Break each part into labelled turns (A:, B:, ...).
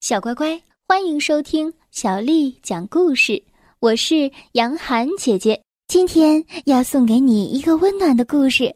A: 小乖乖，欢迎收听小丽讲故事。我是杨涵姐姐，今天要送给你一个温暖的故事。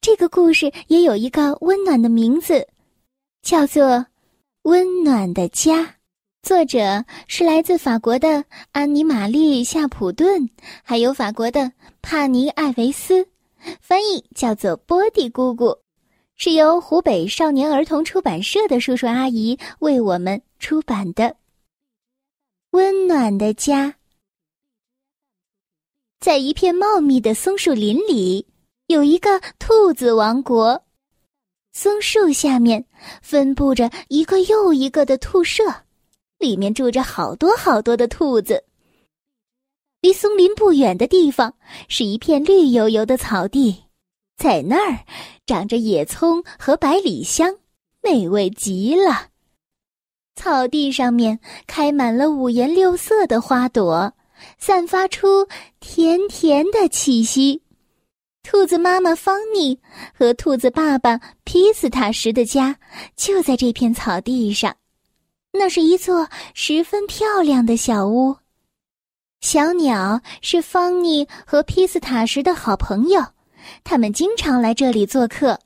A: 这个故事也有一个温暖的名字，叫做《温暖的家》。作者是来自法国的安妮玛丽夏普顿，还有法国的帕尼艾维斯，翻译叫做波蒂姑姑。是由湖北少年儿童出版社的叔叔阿姨为我们出版的《温暖的家》。在一片茂密的松树林里，有一个兔子王国。松树下面分布着一个又一个的兔舍，里面住着好多好多的兔子。离松林不远的地方是一片绿油油的草地。在那儿，长着野葱和百里香，美味极了。草地上面开满了五颜六色的花朵，散发出甜甜的气息。兔子妈妈方妮和兔子爸爸皮斯塔什的家就在这片草地上，那是一座十分漂亮的小屋。小鸟是方妮和皮斯塔什的好朋友。他们经常来这里做客，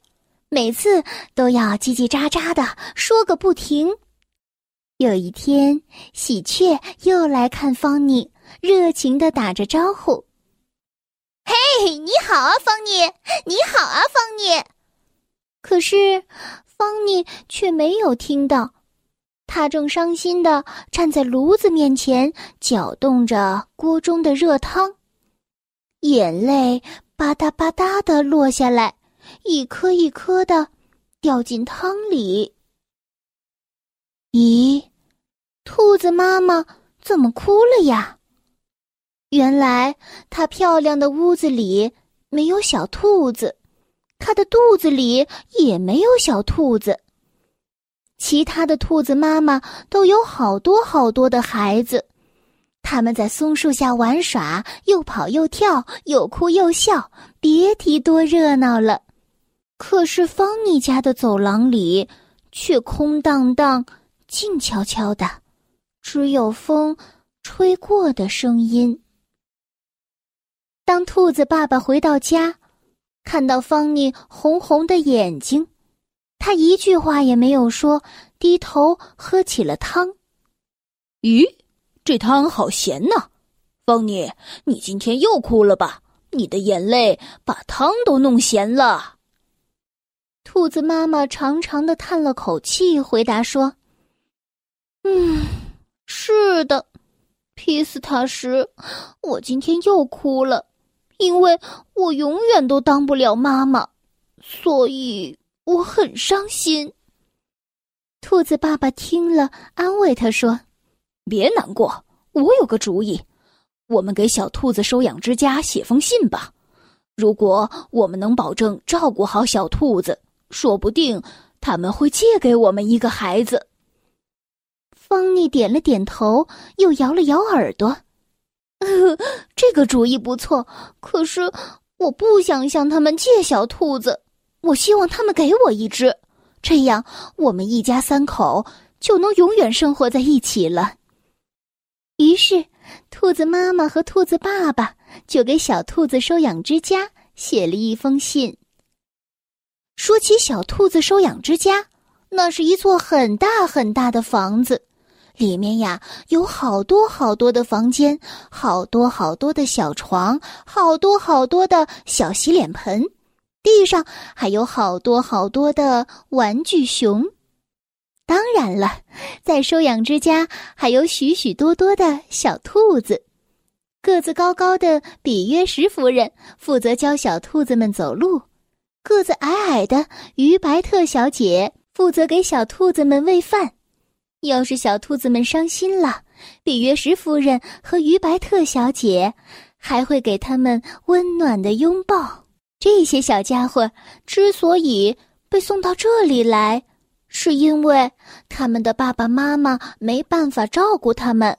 A: 每次都要叽叽喳喳的说个不停。有一天，喜鹊又来看方妮，热情的打着招呼：“
B: 嘿，你好啊，方妮！你好啊，方妮！”
A: 可是，方妮却没有听到，他正伤心的站在炉子面前，搅动着锅中的热汤，眼泪。吧嗒吧嗒的落下来，一颗一颗的掉进汤里。咦，兔子妈妈怎么哭了呀？原来她漂亮的屋子里没有小兔子，她的肚子里也没有小兔子。其他的兔子妈妈都有好多好多的孩子。他们在松树下玩耍，又跑又跳，又哭又笑，别提多热闹了。可是方妮家的走廊里却空荡荡、静悄悄的，只有风吹过的声音。当兔子爸爸回到家，看到方妮红红的眼睛，他一句话也没有说，低头喝起了汤。
C: 咦？这汤好咸呐，方妮，你今天又哭了吧？你的眼泪把汤都弄咸了。
A: 兔子妈妈长长的叹了口气，回答说：“嗯，是的，皮斯塔什，我今天又哭了，因为我永远都当不了妈妈，所以我很伤心。”兔子爸爸听了，安慰他说。
C: 别难过，我有个主意，我们给小兔子收养之家写封信吧。如果我们能保证照顾好小兔子，说不定他们会借给我们一个孩子。
A: 方妮点了点头，又摇了摇耳朵。这个主意不错，可是我不想向他们借小兔子，我希望他们给我一只，这样我们一家三口就能永远生活在一起了。于是，兔子妈妈和兔子爸爸就给小兔子收养之家写了一封信。说起小兔子收养之家，那是一座很大很大的房子，里面呀有好多好多的房间，好多好多的小床，好多好多的小洗脸盆，地上还有好多好多的玩具熊。当然了，在收养之家还有许许多多的小兔子。个子高高的比约什夫人负责教小兔子们走路，个子矮矮的于白特小姐负责给小兔子们喂饭。要是小兔子们伤心了，比约什夫人和于白特小姐还会给他们温暖的拥抱。这些小家伙之所以被送到这里来。是因为他们的爸爸妈妈没办法照顾他们，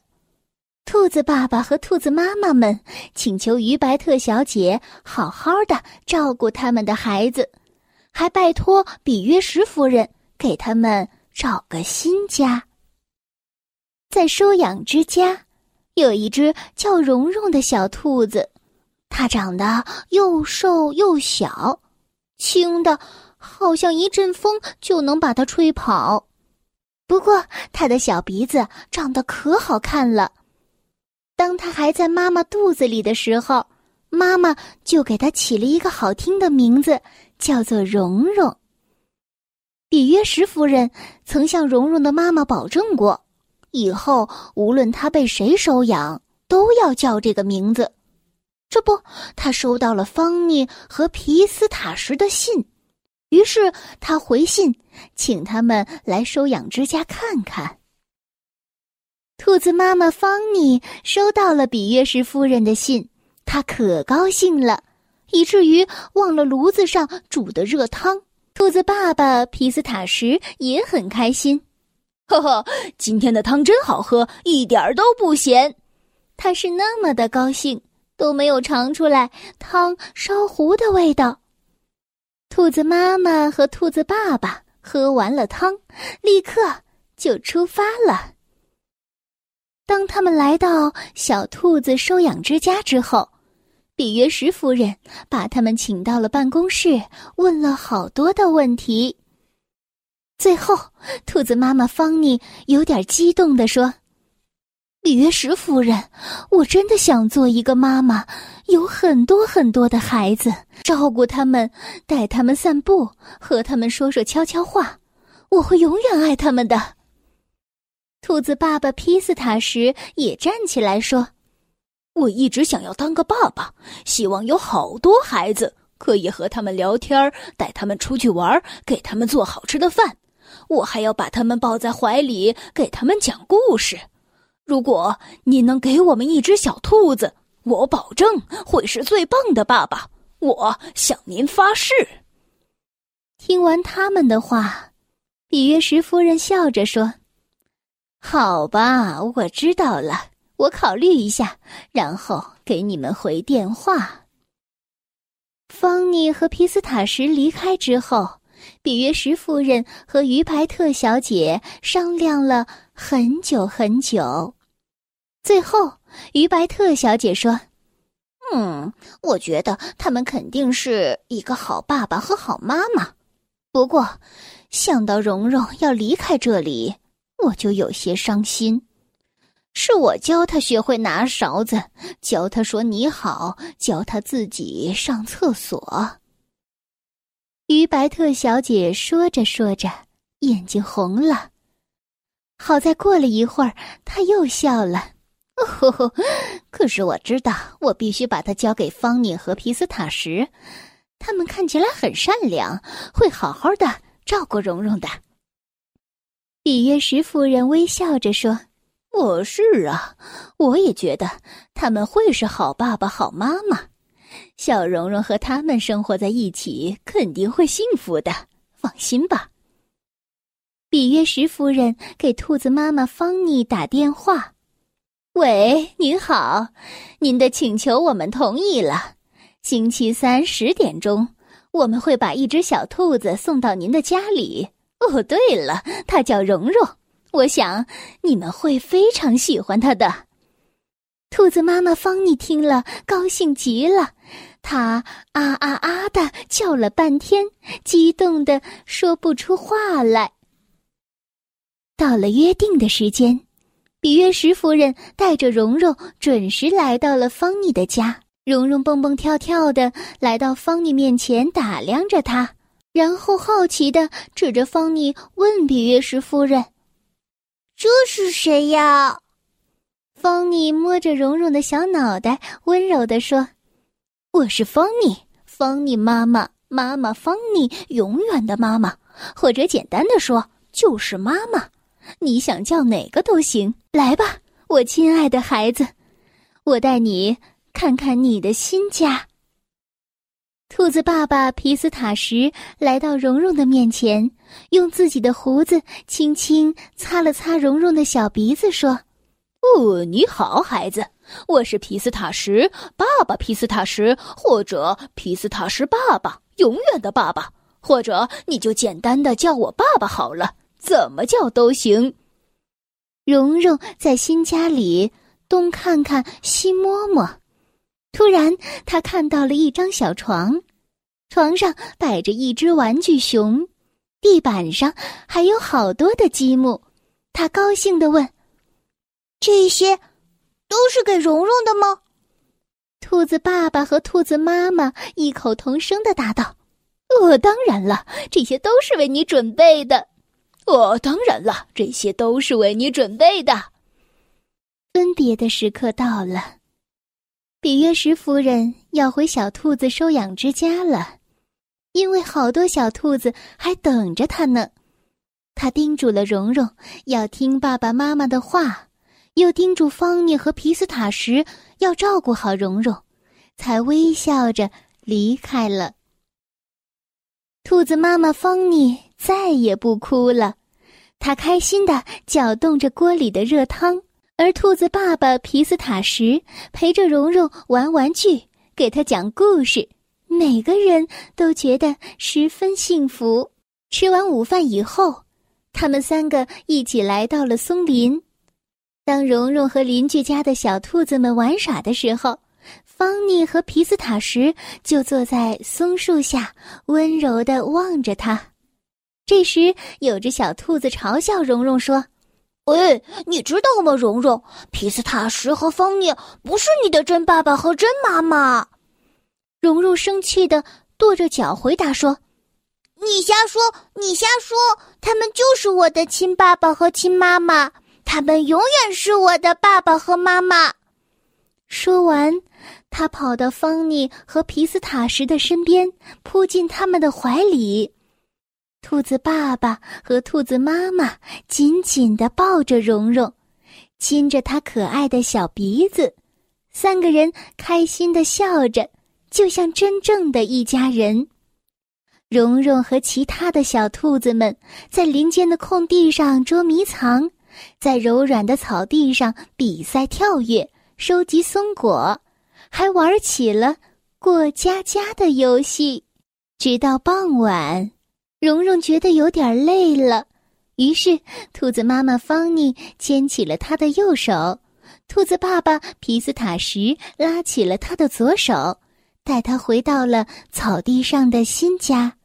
A: 兔子爸爸和兔子妈妈们请求于白特小姐好好的照顾他们的孩子，还拜托比约什夫人给他们找个新家。在收养之家，有一只叫蓉蓉的小兔子，它长得又瘦又小，轻的好像一阵风就能把它吹跑。不过，它的小鼻子长得可好看了。当它还在妈妈肚子里的时候，妈妈就给它起了一个好听的名字，叫做蓉蓉。比约什夫人曾向蓉蓉的妈妈保证过，以后无论他被谁收养，都要叫这个名字。这不，他收到了方妮和皮斯塔什的信，于是他回信，请他们来收养之家看看。兔子妈妈方妮收到了比约什夫人的信，她可高兴了，以至于忘了炉子上煮的热汤。兔子爸爸皮斯塔什也很开心，
C: 呵呵，今天的汤真好喝，一点儿都不咸。
A: 他是那么的高兴，都没有尝出来汤烧糊的味道。兔子妈妈和兔子爸爸喝完了汤，立刻就出发了。当他们来到小兔子收养之家之后。比约什夫人把他们请到了办公室，问了好多的问题。最后，兔子妈妈方妮有点激动地说：“比约什夫人，我真的想做一个妈妈，有很多很多的孩子，照顾他们，带他们散步，和他们说说悄悄话。我会永远爱他们的。”兔子爸爸皮斯塔什也站起来说。
C: 我一直想要当个爸爸，希望有好多孩子，可以和他们聊天，带他们出去玩，给他们做好吃的饭。我还要把他们抱在怀里，给他们讲故事。如果你能给我们一只小兔子，我保证会是最棒的爸爸。我向您发誓。
A: 听完他们的话，比约什夫人笑着说：“好吧，我知道了。”我考虑一下，然后给你们回电话。方妮和皮斯塔什离开之后，比约什夫人和于白特小姐商量了很久很久。最后，于白特小姐说：“嗯，我觉得他们肯定是一个好爸爸和好妈妈。不过，想到蓉蓉要离开这里，我就有些伤心。”是我教他学会拿勺子，教他说你好，教他自己上厕所。于白特小姐说着说着，眼睛红了。好在过了一会儿，她又笑了。哦，可是我知道，我必须把它交给方妮和皮斯塔什，他们看起来很善良，会好好的照顾蓉蓉的。比约什夫人微笑着说。我是啊，我也觉得他们会是好爸爸、好妈妈。小蓉蓉和他们生活在一起，肯定会幸福的。放心吧。比约什夫人给兔子妈妈方妮打电话：“喂，您好，您的请求我们同意了。星期三十点钟，我们会把一只小兔子送到您的家里。哦，对了，它叫蓉蓉。”我想你们会非常喜欢它的。兔子妈妈方妮听了，高兴极了，它啊啊啊的叫了半天，激动的说不出话来。到了约定的时间，比约什夫人带着蓉蓉准时来到了方妮的家。蓉蓉蹦蹦跳跳的来到方妮面前，打量着她，然后好奇的指着方妮问比约什夫人。
B: 这是谁呀？
A: 方妮摸着蓉蓉的小脑袋，温柔的说：“我是方妮，方妮妈妈，妈妈方妮，永远的妈妈，或者简单的说，就是妈妈。你想叫哪个都行。来吧，我亲爱的孩子，我带你看看你的新家。”兔子爸爸皮斯塔什来到蓉蓉的面前，用自己的胡子轻轻擦了擦蓉蓉的小鼻子，说：“
C: 哦，你好，孩子，我是皮斯塔什，爸爸皮斯塔什，或者皮斯塔什爸爸，永远的爸爸，或者你就简单的叫我爸爸好了，怎么叫都行。”
A: 蓉蓉在新家里东看看西摸摸，突然她看到了一张小床，床上摆着一只玩具熊，地板上还有好多的积木。她高兴的问：“
B: 这些都是给蓉蓉的吗？”
A: 兔子爸爸和兔子妈妈异口同声的答道：“哦，当然了，这些都是为你准备的。
C: 哦，当然了，这些都是为你准备的。”
A: 分别的时刻到了，比约什夫人要回小兔子收养之家了，因为好多小兔子还等着她呢。她叮嘱了蓉蓉要听爸爸妈妈的话。又叮嘱方妮和皮斯塔什要照顾好蓉蓉，才微笑着离开了。兔子妈妈方妮再也不哭了，她开心的搅动着锅里的热汤，而兔子爸爸皮斯塔什陪着蓉蓉玩玩具，给她讲故事，每个人都觉得十分幸福。吃完午饭以后，他们三个一起来到了松林。当蓉蓉和邻居家的小兔子们玩耍的时候，方妮和皮斯塔什就坐在松树下，温柔的望着他。这时，有只小兔子嘲笑蓉蓉说：“
B: 喂，你知道吗，蓉蓉？皮斯塔什和方妮不是你的真爸爸和真妈妈。”
A: 蓉蓉生气的跺着脚回答说：“
B: 你瞎说，你瞎说，他们就是我的亲爸爸和亲妈妈。”他们永远是我的爸爸和妈妈。
A: 说完，他跑到方妮和皮斯塔什的身边，扑进他们的怀里。兔子爸爸和兔子妈妈紧紧地抱着蓉蓉，亲着她可爱的小鼻子。三个人开心地笑着，就像真正的一家人。蓉蓉和其他的小兔子们在林间的空地上捉迷藏。在柔软的草地上比赛跳跃，收集松果，还玩起了过家家的游戏。直到傍晚，蓉蓉觉得有点累了，于是兔子妈妈方妮牵起了她的右手，兔子爸爸皮斯塔什拉起了他的左手，带他回到了草地上的新家。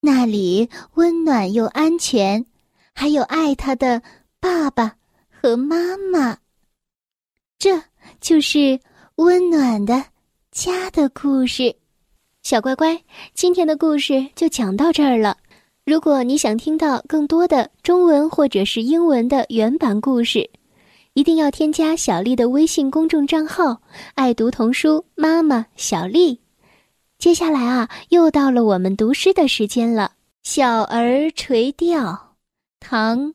A: 那里温暖又安全，还有爱他的。爸爸和妈妈，这就是温暖的家的故事。小乖乖，今天的故事就讲到这儿了。如果你想听到更多的中文或者是英文的原版故事，一定要添加小丽的微信公众账号“爱读童书妈妈小丽”。接下来啊，又到了我们读诗的时间了。《小儿垂钓》，唐。